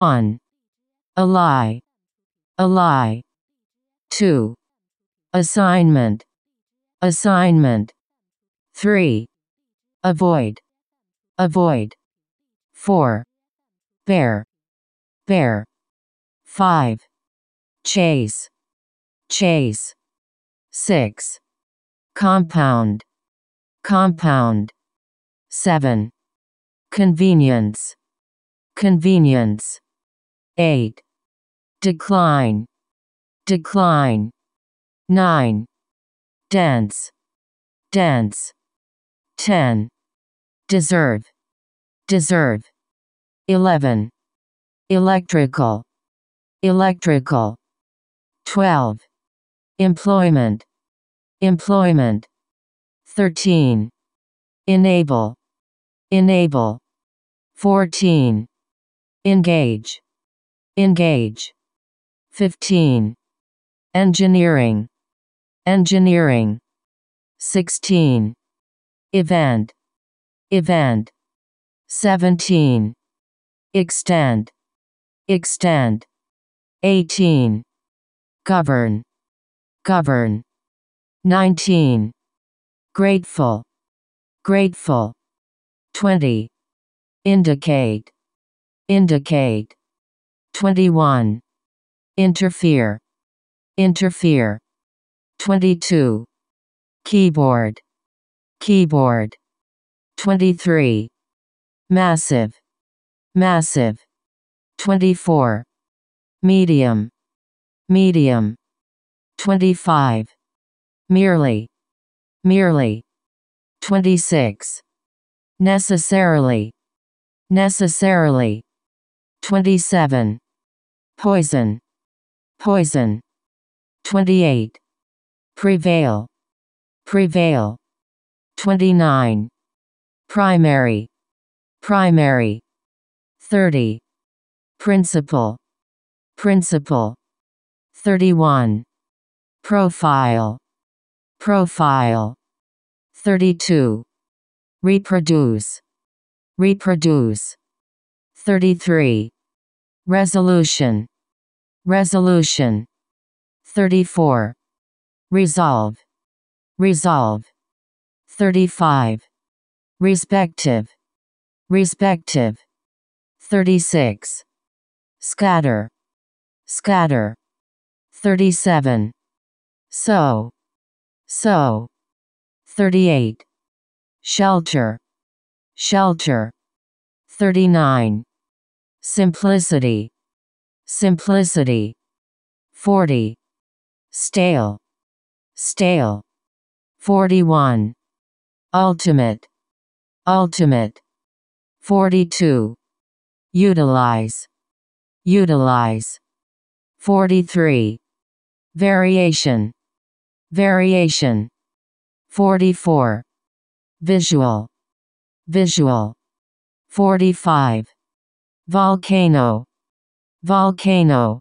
1. Ally. Ally. 2. Assignment. Assignment. 3. Avoid. Avoid. 4. Bear. Bear. 5. Chase. Chase. 6. Compound. Compound. 7. Convenience. Convenience. 8. Decline. Decline. 9. Dance. Dense. 10. Deserve. Deserve. 11. Electrical. Electrical. 12. Employment. Employment. 13. Enable. Enable. 14. Engage. Engage. 15. Engineering. Engineering. 16. Event. Event. 17. Extend. Extend. 18. Govern. Govern. 19. Grateful. Grateful. 20. Indicate. Indicate. 21. Interfere. Interfere. 22. Keyboard. Keyboard. 23. Massive. Massive. 24. Medium. Medium. 25. Merely. Merely. 26. Necessarily. Necessarily. 27. Poison. Poison. 28. Prevail. Prevail. 29. Primary. Primary. 30. Principle. Principle. 31. Profile. Profile. 32. Reproduce. Reproduce. 33. Resolution. Resolution. 34. Resolve. Resolve. 35. Respective. Respective. 36. Scatter. Scatter. 37. So. So. 38. Shelter. Shelter. 39. Simplicity. Simplicity. 40. Stale. Stale. 41. Ultimate. Ultimate. 42. Utilize. Utilize. 43. Variation. Variation. 44. Visual. Visual. 45. Volcano. Volcano.